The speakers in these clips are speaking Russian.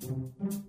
thank you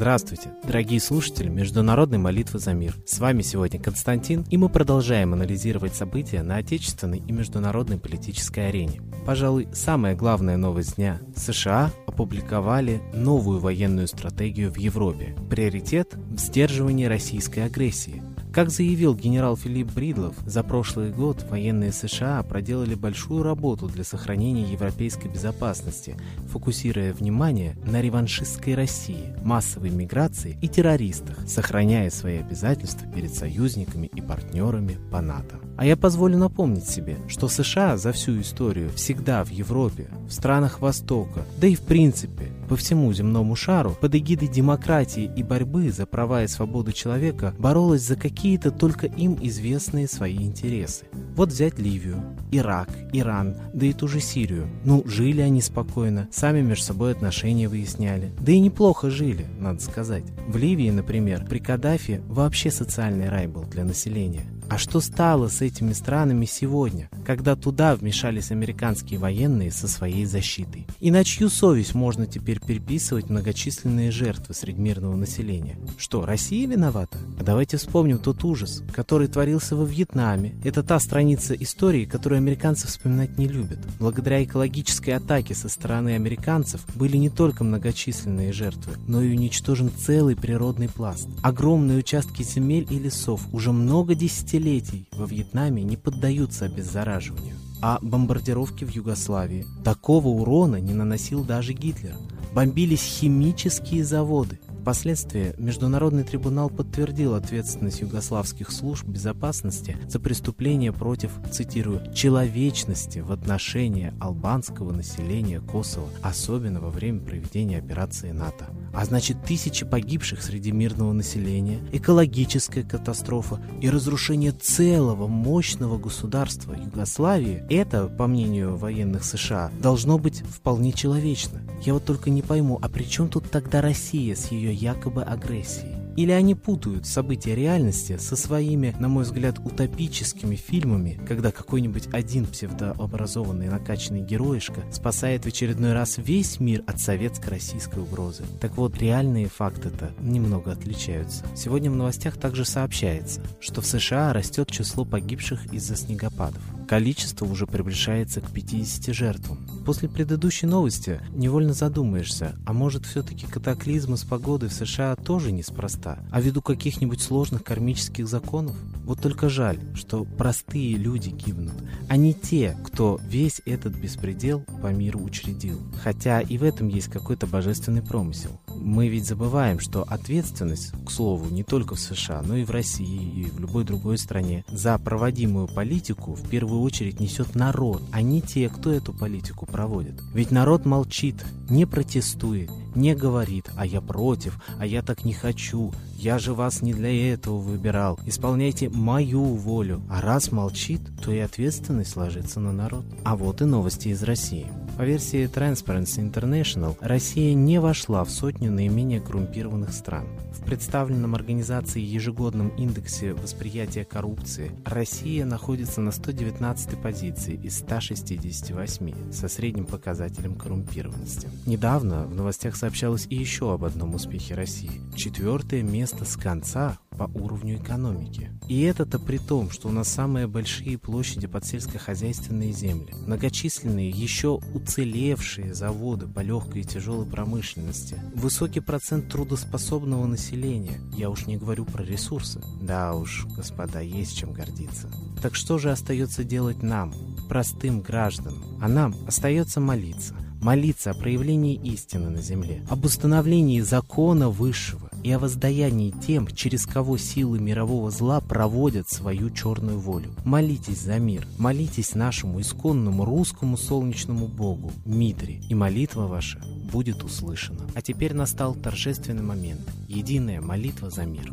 Здравствуйте, дорогие слушатели Международной молитвы за мир. С вами сегодня Константин, и мы продолжаем анализировать события на отечественной и международной политической арене. Пожалуй, самая главная новость дня – США опубликовали новую военную стратегию в Европе. Приоритет – в сдерживании российской агрессии. Как заявил генерал Филипп Бридлов, за прошлый год военные США проделали большую работу для сохранения европейской безопасности, фокусируя внимание на реваншистской России, массовой миграции и террористах, сохраняя свои обязательства перед союзниками и партнерами по НАТО. А я позволю напомнить себе, что США за всю историю всегда в Европе, в странах Востока, да и в принципе по всему земному шару под эгидой демократии и борьбы за права и свободу человека боролась за какие-то только им известные свои интересы. Вот взять Ливию, Ирак, Иран, да и ту же Сирию. Ну, жили они спокойно, сами между собой отношения выясняли. Да и неплохо жили, надо сказать. В Ливии, например, при Каддафе вообще социальный рай был для населения. А что стало с этими странами сегодня, когда туда вмешались американские военные со своей защитой? И на чью совесть можно теперь переписывать многочисленные жертвы среди мирного населения? Что, Россия виновата? А давайте вспомним тот ужас, который творился во Вьетнаме. Это та страница истории, которую американцы вспоминать не любят. Благодаря экологической атаке со стороны американцев были не только многочисленные жертвы, но и уничтожен целый природный пласт. Огромные участки земель и лесов уже много десятилетий во Вьетнаме не поддаются обеззараживанию. А бомбардировки в Югославии такого урона не наносил даже Гитлер. Бомбились химические заводы, Впоследствии Международный трибунал подтвердил ответственность югославских служб безопасности за преступления против, цитирую, «человечности в отношении албанского населения Косово, особенно во время проведения операции НАТО». А значит, тысячи погибших среди мирного населения, экологическая катастрофа и разрушение целого мощного государства Югославии – это, по мнению военных США, должно быть вполне человечно. Я вот только не пойму, а при чем тут тогда Россия с ее якобы агрессией? Или они путают события реальности со своими, на мой взгляд, утопическими фильмами, когда какой-нибудь один псевдообразованный накачанный героишка спасает в очередной раз весь мир от советско-российской угрозы. Так вот, реальные факты-то немного отличаются. Сегодня в новостях также сообщается, что в США растет число погибших из-за снегопадов. Количество уже приближается к 50 жертвам. После предыдущей новости невольно задумаешься, а может все-таки катаклизмы с погодой в США тоже неспроста, а ввиду каких-нибудь сложных кармических законов? Вот только жаль, что простые люди гибнут, а не те, кто весь этот беспредел по миру учредил. Хотя и в этом есть какой-то божественный промысел. Мы ведь забываем, что ответственность, к слову, не только в США, но и в России и в любой другой стране за проводимую политику в первую очередь несет народ, а не те, кто эту политику проводит. Ведь народ молчит, не протестует, не говорит «а я против», «а я так не хочу», «я же вас не для этого выбирал», «исполняйте мою волю». А раз молчит, то и ответственность ложится на народ. А вот и новости из России. По версии Transparency International, Россия не вошла в сотню наименее коррумпированных стран. В представленном организацией ежегодном индексе восприятия коррупции Россия находится на 119 позиции из 168 со средним показателем коррумпированности. Недавно в новостях сообщалось и еще об одном успехе России. Четвертое место с конца по уровню экономики. И это-то при том, что у нас самые большие площади под сельскохозяйственные земли, многочисленные еще уцелевшие заводы по легкой и тяжелой промышленности, высокий процент трудоспособного населения, я уж не говорю про ресурсы. Да уж, господа, есть чем гордиться. Так что же остается делать нам, простым гражданам? А нам остается молиться. Молиться о проявлении истины на земле, об установлении закона высшего, и о воздаянии тем, через кого силы мирового зла проводят свою черную волю. Молитесь за мир, молитесь нашему исконному русскому солнечному богу, Митре, и молитва ваша будет услышана. А теперь настал торжественный момент, единая молитва за мир.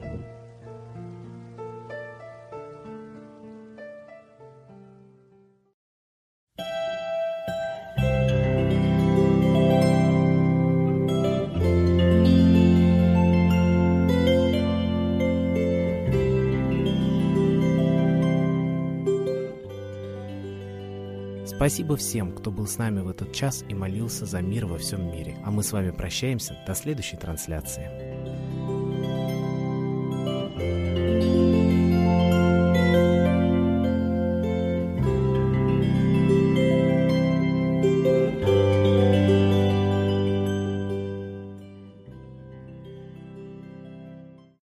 Спасибо всем, кто был с нами в этот час и молился за мир во всем мире. А мы с вами прощаемся до следующей трансляции.